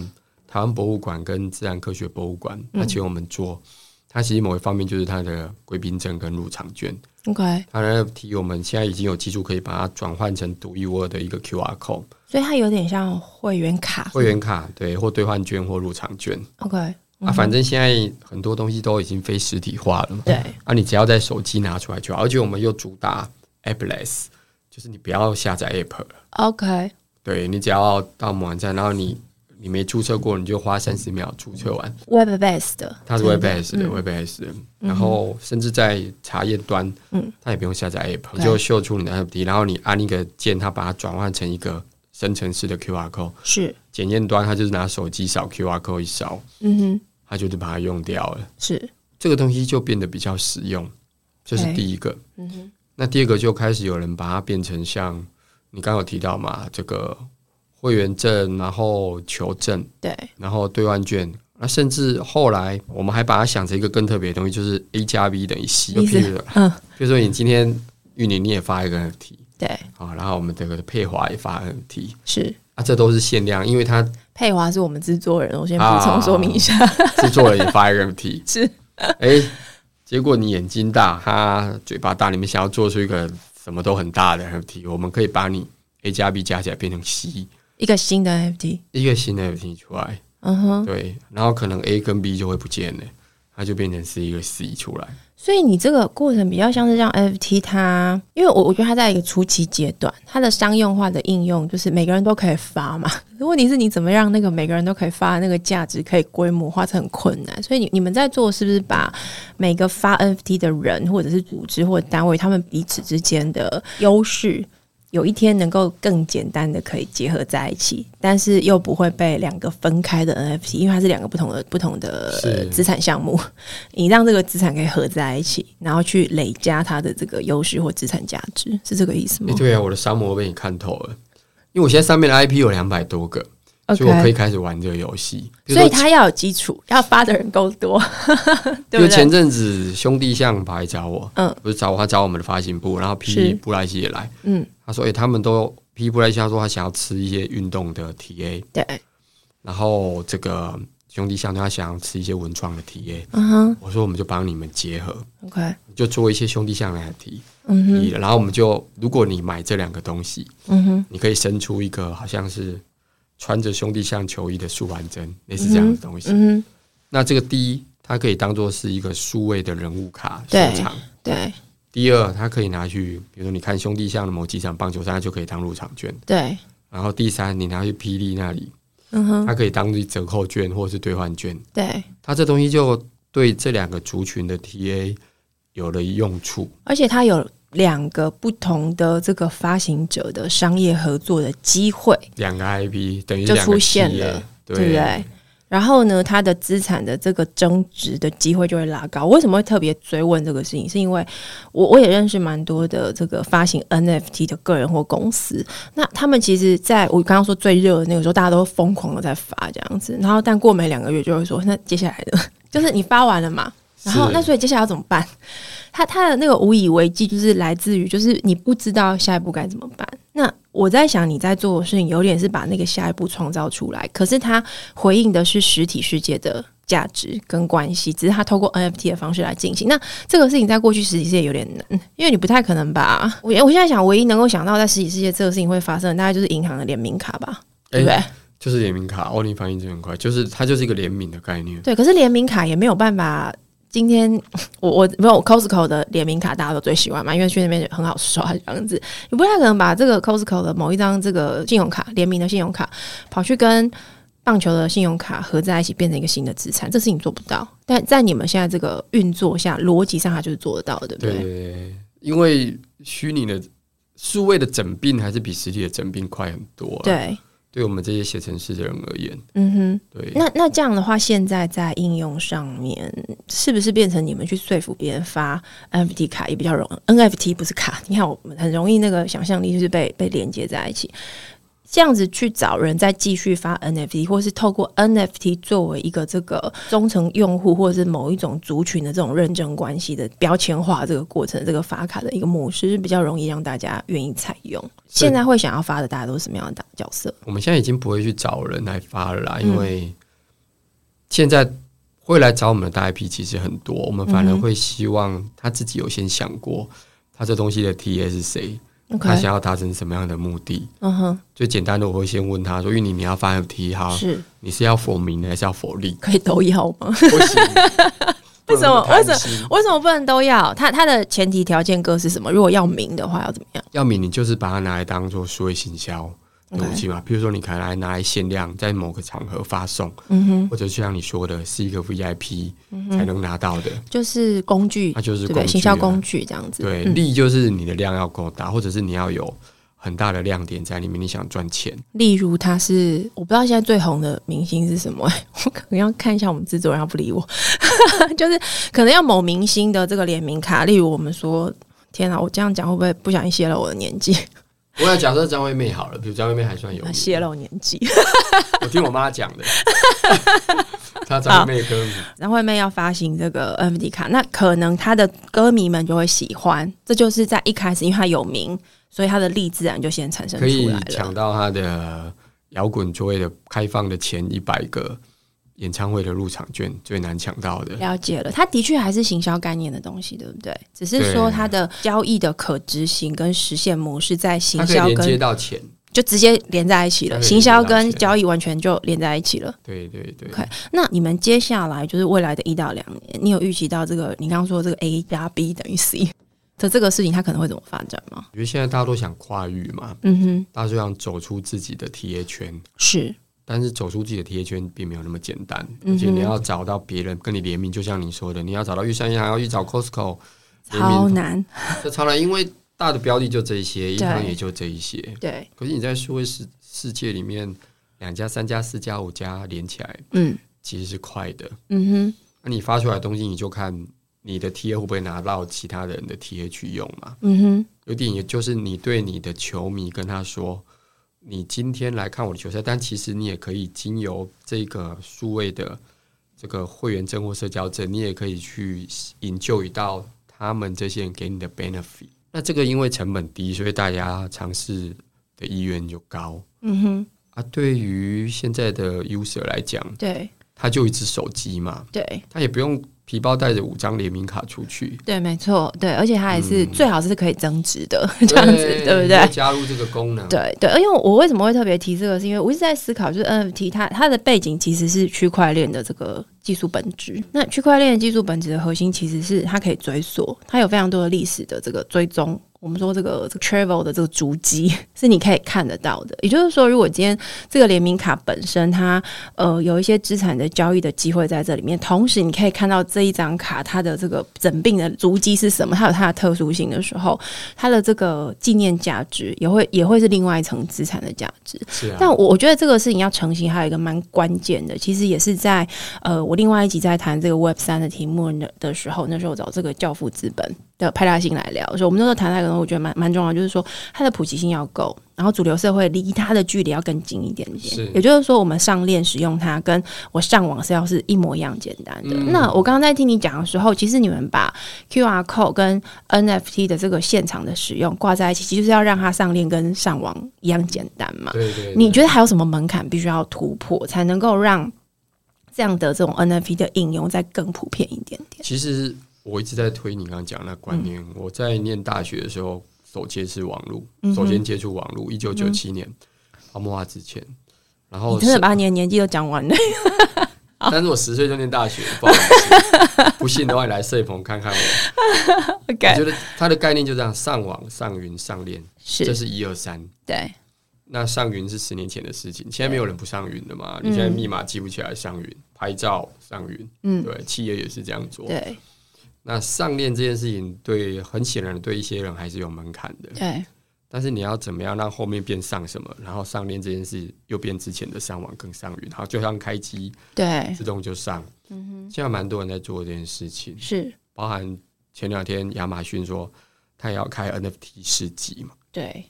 台湾博物馆跟自然科学博物馆，它请我们做，它其实某一方面就是它的贵宾证跟入场券。OK，它的 NFT 我们现在已经有技术可以把它转换成独一无二的一个 QR code，所以它有点像会员卡，会员卡对，或兑换券或入场券。OK。啊，反正现在很多东西都已经非实体化了嘛。对。啊，你只要在手机拿出来就好，而且我们又主打 Appless，就是你不要下载 App 了。OK。对，你只要到我们网站，然后你你没注册过，你就花三十秒注册完。Web based 的，它是 Web based 的，Web based 的。然后甚至在查验端，嗯，它也不用下载 App，你就秀出你的 APP，然后你按一个键，它把它转换成一个生成式的 QR code。是。检验端它就是拿手机扫 QR code 一扫。嗯哼。他就是把它用掉了，是。这个东西就变得比较实用，这是第一个。嗯哼，那第二个就开始有人把它变成像你刚刚有提到嘛，这个会员证，然后求证，对，然后兑换券，那甚至后来我们还把它想成一个更特别的东西，就是 A 加 B 等于 C，就譬如，嗯，比如说你今天玉宁你也发一个 NFT，对，啊，然后我们这个佩华也发 NFT，是。啊，这都是限量，因为它。佩华是我们制作人，我先补充说明一下，制作人也发 NFT 是，哎、欸，结果你眼睛大，他嘴巴大，你们想要做出一个什么都很大的 NFT，我们可以把你 A 加 B 加起来变成 C，一个新的 NFT，一个新的 NFT 出来，嗯哼，对，然后可能 A 跟 B 就会不见了，它就变成是一个 C 出来。所以你这个过程比较像是让 NFT 它，因为我我觉得它在一个初期阶段，它的商用化的应用就是每个人都可以发嘛。问题是你怎么让那个每个人都可以发那个价值可以规模化，成很困难。所以你你们在做是不是把每个发 NFT 的人或者是组织或者单位，他们彼此之间的优势？有一天能够更简单的可以结合在一起，但是又不会被两个分开的 NFT，因为它是两个不同的不同的资产项目，你让这个资产可以合在一起，然后去累加它的这个优势或资产价值，是这个意思吗？欸、对啊，我的沙漠被你看透了，因为我现在上面的 IP 有两百多个。所以我可以开始玩这个游戏，所以他要有基础，要发的人够多，对不对？前阵子兄弟象跑来找我，嗯，不是找我，他找我们的发行部，然后 P 布莱希也来，嗯，他说，哎、欸，他们都 P 布莱希，他说他想要吃一些运动的 TA，对，然后这个兄弟象他想要吃一些文创的 TA，嗯哼，我说我们就帮你们结合，OK，就做一些兄弟象的 T，嗯哼，然后我们就如果你买这两个东西，嗯哼，你可以生出一个好像是穿着兄弟象球衣的素还真，类似这样的东西，那这个第一，它可以当做是一个数位的人物卡收藏，对。第二，它可以拿去，比如说你看兄弟象的某几场棒球赛，它就可以当入场券，对。然后第三，你拿去霹雳那里。嗯哼，它可以当做折扣券或者是兑换券。对，它这东西就对这两个族群的 TA 有了用处，而且它有两个不同的这个发行者的商业合作的机会，两个 IP 等于就出现了，对不对？然后呢，它的资产的这个增值的机会就会拉高。为什么会特别追问这个事情？是因为我我也认识蛮多的这个发行 NFT 的个人或公司。那他们其实在我刚刚说最热的那个时候，大家都疯狂的在发这样子。然后但过没两个月就会说，那接下来的 就是你发完了嘛？然后那所以接下来要怎么办？他他的那个无以为继，就是来自于就是你不知道下一步该怎么办。那我在想，你在做的事情有点是把那个下一步创造出来，可是他回应的是实体世界的价值跟关系，只是他透过 NFT 的方式来进行。那这个事情在过去实体世界有点难，因为你不太可能吧？我我现在想，唯一能够想到在实体世界这个事情会发生的，大概就是银行的联名卡吧，欸、对不对？就是联名卡，奥利反应就很快，就是它就是一个联名的概念。对，可是联名卡也没有办法。今天 我我没有 Costco 的联名卡，大家都最喜欢嘛，因为去那边很好刷这样子。你不太可能把这个 Costco 的某一张这个信用卡联名的信用卡，跑去跟棒球的信用卡合在一起，变成一个新的资产，这事情做不到。但在你们现在这个运作下，逻辑上它就是做得到的，对不对？对，因为虚拟的数位的整并还是比实体的整并快很多啊。对。对我们这些写程式的人而言，嗯哼，对。那那这样的话，现在在应用上面，是不是变成你们去说服别人发 NFT 卡也比较容易？NFT 不是卡，你看我们很容易那个想象力就是被被连接在一起。这样子去找人再继续发 NFT，或是透过 NFT 作为一个这个忠诚用户，或者是某一种族群的这种认证关系的标签化这个过程，这个发卡的一个模式是比较容易让大家愿意采用。现在会想要发的，大家都是什么样的角色？我们现在已经不会去找人来发了啦，因为现在会来找我们的大 IP 其实很多，我们反而会希望他自己有先想过，他这东西的 TA 是谁。他想要达成什么样的目的？嗯哼，最简单的我会先问他说：“因为你你要发 NFT 哈，是你是要否名还是要否利？可以都要吗？不行，为什么？为什么？为什么不能都要？他他的前提条件各是什么？如果要名的话，要怎么样？要名，你就是把它拿来当做数位行销。东西嘛，比如说你可能来拿来限量，在某个场合发送，嗯哼，或者就像你说的，是一个 VIP 才能拿到的，就是工具，那就是行销工具这样子。对，利就是你的量要够大，或者是你要有很大的亮点在里面，你想赚钱。例如，他是我不知道现在最红的明星是什么，我可能要看一下我们制作人要不理我，就是可能要某明星的这个联名卡。例如，我们说，天啊，我这样讲会不会不小心泄了我的年纪？我要假设张惠妹好了，比如张惠妹还算有泄露年纪，我听我妈讲的。她张惠妹歌迷，张惠妹要发行这个 NFT 卡，那可能她的歌迷们就会喜欢。这就是在一开始，因为她有名，所以她的力自然就先产生出来了，可以抢到她的摇滚座位的开放的前一百个。演唱会的入场券最难抢到的，了解了，它的确还是行销概念的东西，对不对？只是说它的交易的可执行跟实现模式在行销跟接到钱就直接连在一起了，行销跟交易完全就连在一起了。对对对。OK，那你们接下来就是未来的一到两年，你有预期到这个你刚刚说的这个 A 加 B 等于 C 的这个事情，它可能会怎么发展吗？因为现在大家都想跨域嘛，嗯哼，大家都想走出自己的 TA 圈，是。但是走出自己的 TA 圈并没有那么简单，而且你要找到别人跟你联名，就像你说的，你要找到玉山银行，要去找 Costco，超难，这超难，因为大的标的就这一些，银行也就这一些，对。可是你在数位世世界里面，两家、三家、四家、五家连起来，嗯，其实是快的，嗯哼。那你发出来的东西，你就看你的 TA 会不会拿到其他人的 TA 去用嘛，嗯哼。有点也就是你对你的球迷跟他说。你今天来看我的球赛，但其实你也可以经由这个数位的这个会员证或社交证，你也可以去营救到他们这些人给你的 benefit。那这个因为成本低，所以大家尝试的意愿就高。嗯哼。啊，对于现在的 user 来讲，对。他就一只手机嘛，对，他也不用。皮包带着五张联名卡出去，对，没错，对，而且它也是最好是可以增值的、嗯、这样子，对，对不对？加入这个功能，对对。而且我为什么会特别提这个，是因为我一直在思考，就是 NFT 它它的背景其实是区块链的这个技术本质。那区块链的技术本质的核心其实是它可以追溯，它有非常多的历史的这个追踪。我们说这个这个 travel 的这个足迹 是你可以看得到的，也就是说，如果今天这个联名卡本身它呃有一些资产的交易的机会在这里面，同时你可以看到这一张卡它的这个整病的足迹是什么，它有它的特殊性的时候，它的这个纪念价值也会也会是另外一层资产的价值。是啊。但我我觉得这个事情要成型，还有一个蛮关键的，其实也是在呃我另外一集在谈这个 Web 三的题目的的时候，那时候我找这个教父资本的派大星来聊，所以我们那时候谈那个。我觉得蛮蛮重要，就是说它的普及性要够，然后主流社会离它的距离要更近一点点。也就是说，我们上链使用它，跟我上网是要是一模一样简单的。嗯、那我刚刚在听你讲的时候，其实你们把 QR code 跟 NFT 的这个现场的使用挂在一起，其实就是要让它上链跟上网一样简单嘛？对对对。你觉得还有什么门槛必须要突破，才能够让这样的这种 NFT 的应用再更普遍一点点？其实。我一直在推你刚刚讲的那观念。嗯、我在念大学的时候，首先是网络，嗯、首先接触网络，一九九七年，泡沫化之前。然后你真的把你的年纪都讲完了。但是我十岁就念大学，不好意思，不信的话你来摄影棚看看我。我觉得它的概念就这样：上网、上云、上链，是这是一二三。对。那上云是十年前的事情，现在没有人不上云的嘛？你现在密码记不起来，上云拍照上云，嗯，对，企业也是这样做，对。那上链这件事情，对很显然对一些人还是有门槛的。对，但是你要怎么样让后面变上什么，然后上链这件事又变之前的上网更上云，好，就像开机，对，自动就上。嗯哼，现在蛮多人在做这件事情，是包含前两天亚马逊说他也要开 NFT 市集嘛？对，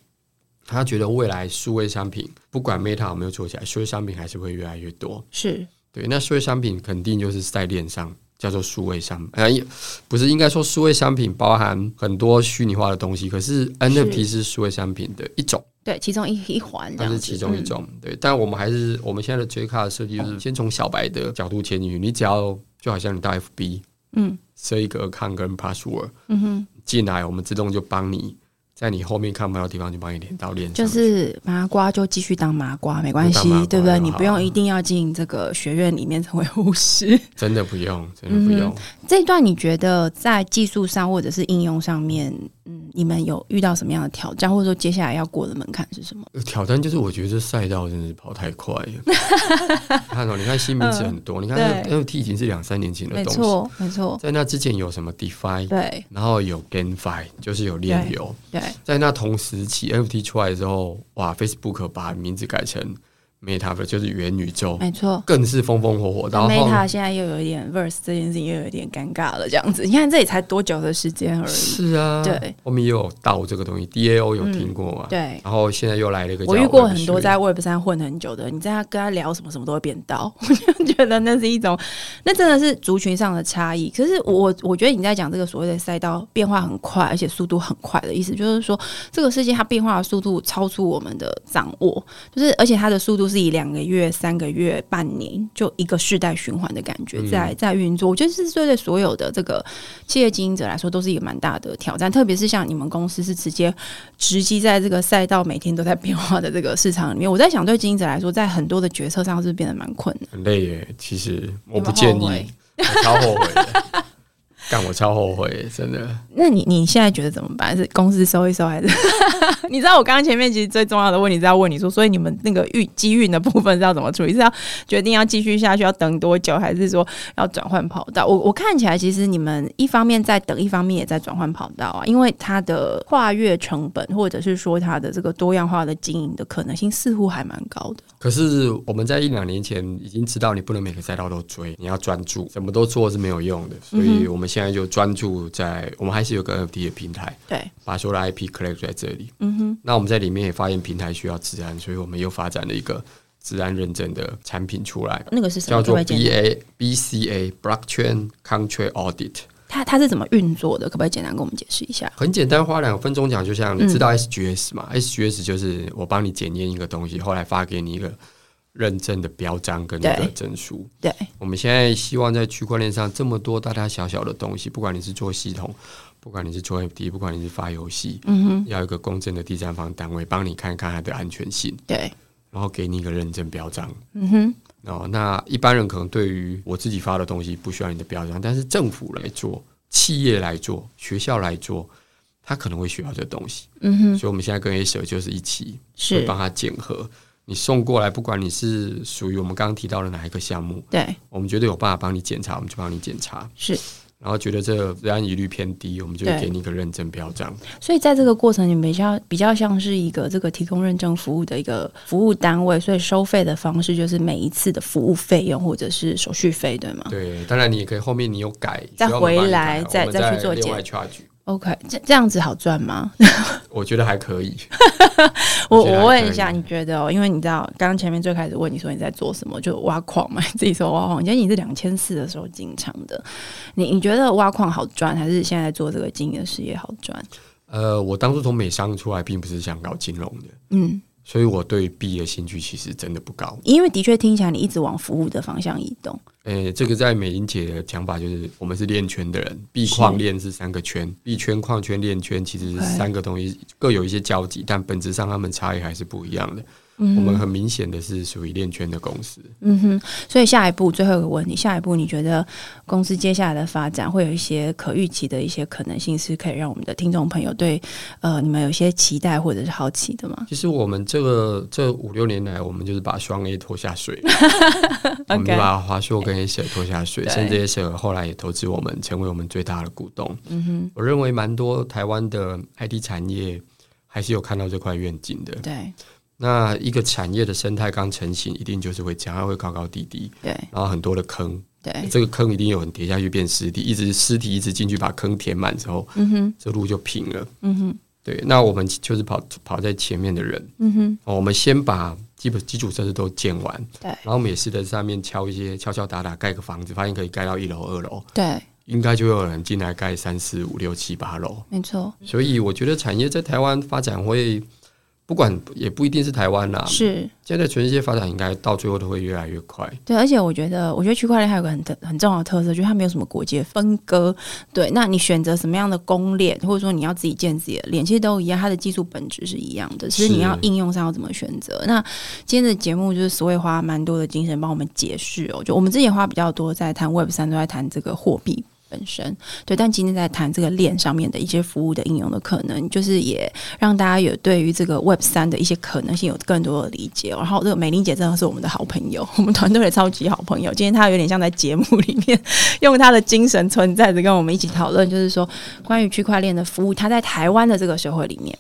他觉得未来数位商品不管 Meta 有没有做起来，数位商品还是会越来越多。是对，那数位商品肯定就是在链上。叫做数位商品，呃，不是应该说数位商品包含很多虚拟化的东西，可是 NFT 是数位商品的一种，对，其中一一环，它是其中一种，嗯、对。但我们还是我们现在的 J 卡的设计就是先从小白的角度切进去，你只要就好像你到 FB，嗯，设一个 account 跟 password，嗯哼，进来我们自动就帮你。在你后面看不到的地方，就帮你连到链。就是麻瓜就继续当麻瓜，没关系，对不对？你不用一定要进这个学院里面成为护士，真的不用，真的不用。嗯、这一段你觉得在技术上或者是应用上面？嗯，你们有遇到什么样的挑战，或者说接下来要过的门槛是什么？挑战就是我觉得这赛道真的是跑太快了。看到你看新名词很多，嗯、你看 NFT 已经是两三年前的东西，没错，没错。在那之前有什么 DeFi，对，然后有 GameFi，就是有链游，对。在那同时期 NFT 出来之后，哇，Facebook 把名字改成。Meta 就是元宇宙，没错，更是风风火火。然后 Meta 现在又有一点 Verse 这件事情又有一点尴尬了，这样子。你看这里才多久的时间而已？是啊，对。后面又有 DAO 这个东西，DAO 有听过吗？对。然后现在又来了一个，我遇过很多在 Web 三混很久的，你在他跟他聊什么什么都会变 DAO，我就觉得那是一种，那真的是族群上的差异。可是我我觉得你在讲这个所谓的赛道变化很快，而且速度很快的意思，就是说这个世界它变化的速度超出我们的掌握，就是而且它的速度。是以两个月、三个月、半年，就一个世代循环的感觉在在运作。我觉得是对所有的这个企业经营者来说，都是一个蛮大的挑战。特别是像你们公司是直接直击在这个赛道，每天都在变化的这个市场里面。我在想，对经营者来说，在很多的决策上是变得蛮困难，很累耶。其实我不建议，我 超后悔的。但我超后悔，真的。那你你现在觉得怎么办？是公司收一收，还是？你知道我刚刚前面其实最重要的问题是要问你说，所以你们那个运机运的部分是要怎么处理？是要决定要继续下去，要等多久，还是说要转换跑道？我我看起来其实你们一方面在等，一方面也在转换跑道啊，因为它的跨越成本，或者是说它的这个多样化的经营的可能性，似乎还蛮高的。可是我们在一两年前已经知道，你不能每个赛道都追，你要专注，什么都做是没有用的。所以我们现在就专注在，我们还是有个 NFT 的平台，对，把所有的 IP collect 在这里。嗯哼，那我们在里面也发现平台需要治安，所以我们又发展了一个治安认证的产品出来。那个是什么？叫做 BA BCA Blockchain Country Audit。它它是怎么运作的？可不可以简单跟我们解释一下？很简单，花两分钟讲，就像你知道 SGS 嘛？嗯，SGS 就是我帮你检验一个东西，后来发给你一个认证的标章跟那个证书。对，我们现在希望在区块链上这么多大大小小的东西，不管你是做系统，不管你是做 FT，不管你是发游戏，嗯哼，要一个公正的第三方单位帮你看看它的安全性。对，然后给你一个认证标章。嗯哼。哦，那一般人可能对于我自己发的东西不需要你的标章，但是政府来做、企业来做、学校来做，他可能会需要这东西。嗯哼，所以我们现在跟 Acer 就是一起是帮他检核，你送过来，不管你是属于我们刚刚提到的哪一个项目，对，我们觉得有办法帮你检查，我们就帮你检查。是。然后觉得这个治安疑虑偏低，我们就给你一个认证标章。所以在这个过程里面，比较比较像是一个这个提供认证服务的一个服务单位，所以收费的方式就是每一次的服务费用或者是手续费，对吗？对，当然你也可以后面你有改，再回来再再去做另外。OK，这这样子好赚吗？我觉得还可以。我我问一下，你觉得哦？因为你知道，刚刚前面最开始问你说你在做什么，就挖矿嘛，自己说挖矿。觉得你是两千四的时候进场的，你你觉得挖矿好赚，还是现在做这个经营的事业好赚？呃，我当初从美商出来，并不是想搞金融的，嗯。所以我对币的兴趣其实真的不高，因为的确听起来你一直往服务的方向移动。诶、欸，这个在美英姐的讲法就是，我们是链圈的人，币矿链是三个圈，币圈、矿圈、链圈其实是三个东西各有一些交集，但本质上它们差异还是不一样的。我们很明显的是属于链圈的公司。嗯哼，所以下一步最后一个问题，下一步你觉得公司接下来的发展会有一些可预期的一些可能性，是可以让我们的听众朋友对呃你们有一些期待或者是好奇的吗？其实我们这个这五六年来，我们就是把双 A 拖下水，我们把华硕跟 Acer 拖下水，甚至 Acer 后来也投资我们，成为我们最大的股东。嗯哼，我认为蛮多台湾的 IT 产业还是有看到这块愿景的。对。那一个产业的生态刚成型，一定就是会这样，它会高高低低，对，然后很多的坑，对，这个坑一定有人跌下去变尸体，一直尸体一直进去把坑填满之后，嗯哼，这路就平了，嗯哼，对，那我们就是跑跑在前面的人，嗯哼，我们先把基本基础设施都建完，对，然后我们也是在上面敲一些敲敲打打盖个房子，发现可以盖到一楼二楼，对，应该就有人进来盖三四五六七八楼，没错，所以我觉得产业在台湾发展会。不管也不一定是台湾啦，是现在全世界发展应该到最后都会越来越快。对，而且我觉得，我觉得区块链还有个很很重要的特色，就是它没有什么国界分割。对，那你选择什么样的公链，或者说你要自己建自己的链，其实都一样，它的技术本质是一样的。其实你要应用上要怎么选择？那今天的节目就是所谓花蛮多的精神帮我们解释哦。就我们之前花比较多在谈 Web 三，都在谈这个货币。本身对，但今天在谈这个链上面的一些服务的应用的可能，就是也让大家有对于这个 Web 三的一些可能性有更多的理解。然后，这个美玲姐真的是我们的好朋友，我们团队的超级好朋友。今天她有点像在节目里面用她的精神存在着跟我们一起讨论，就是说关于区块链的服务，她在台湾的这个社会里面。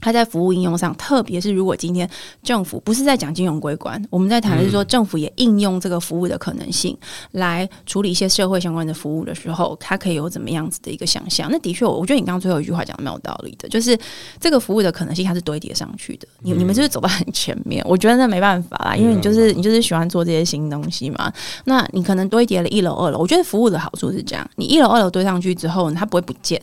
它在服务应用上，特别是如果今天政府不是在讲金融规管，我们在谈的是说政府也应用这个服务的可能性来处理一些社会相关的服务的时候，它可以有怎么样子的一个想象？那的确，我觉得你刚刚最后一句话讲的蛮有道理的，就是这个服务的可能性它是堆叠上去的。你你们就是走到很前面，我觉得那没办法啦，因为你就是你就是喜欢做这些新东西嘛。那你可能堆叠了一楼、二楼，我觉得服务的好处是这样：你一楼、二楼堆上去之后，它不会不见。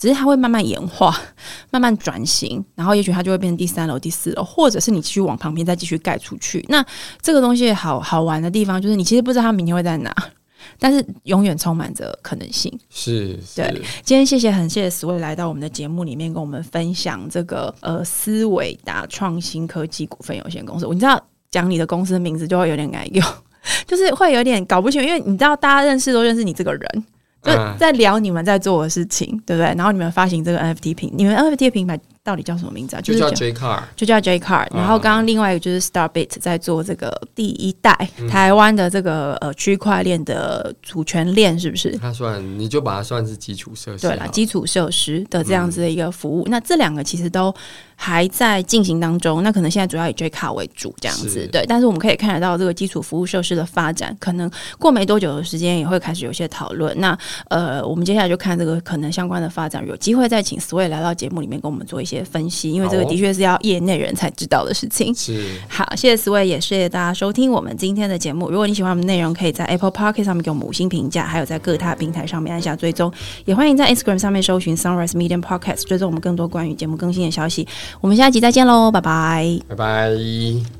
只是它会慢慢演化，慢慢转型，然后也许它就会变成第三楼、第四楼，或者是你继续往旁边再继续盖出去。那这个东西好好玩的地方就是，你其实不知道它明天会在哪，但是永远充满着可能性。是，是，对。今天谢谢很谢谢 Sway 来到我们的节目里面，跟我们分享这个呃思维达创新科技股份有限公司。你知道讲你的公司的名字就会有点难用，就是会有点搞不清，因为你知道大家认识都认识你这个人。就在聊你们在做的事情，对不对？然后你们发行这个 NFT 品，你们 NFT 品牌。到底叫什么名字啊？就叫 J Card，就叫 J Card。然后刚刚另外一个就是 Starbit 在做这个第一代台湾的这个呃区块链的主权链，是不是？它算你就把它算是基础设施。对啦，基础设施的这样子的一个服务。那这两个其实都还在进行当中。那可能现在主要以 J Card 为主这样子，对。但是我们可以看得到这个基础服务设施的发展，可能过没多久的时间也会开始有些讨论。那呃，我们接下来就看这个可能相关的发展，有机会再请 Sway 来到节目里面跟我们做一些。分析，因为这个的确是要业内人才知道的事情。是好，谢谢 Sway，也谢谢大家收听我们今天的节目。如果你喜欢我们内容，可以在 Apple Podcast 上面给我们五星评价，还有在各大平台上面按下追踪。也欢迎在 Instagram 上面搜寻 Sunrise Media Podcast，追踪我们更多关于节目更新的消息。我们下一集再见喽，拜拜，拜拜。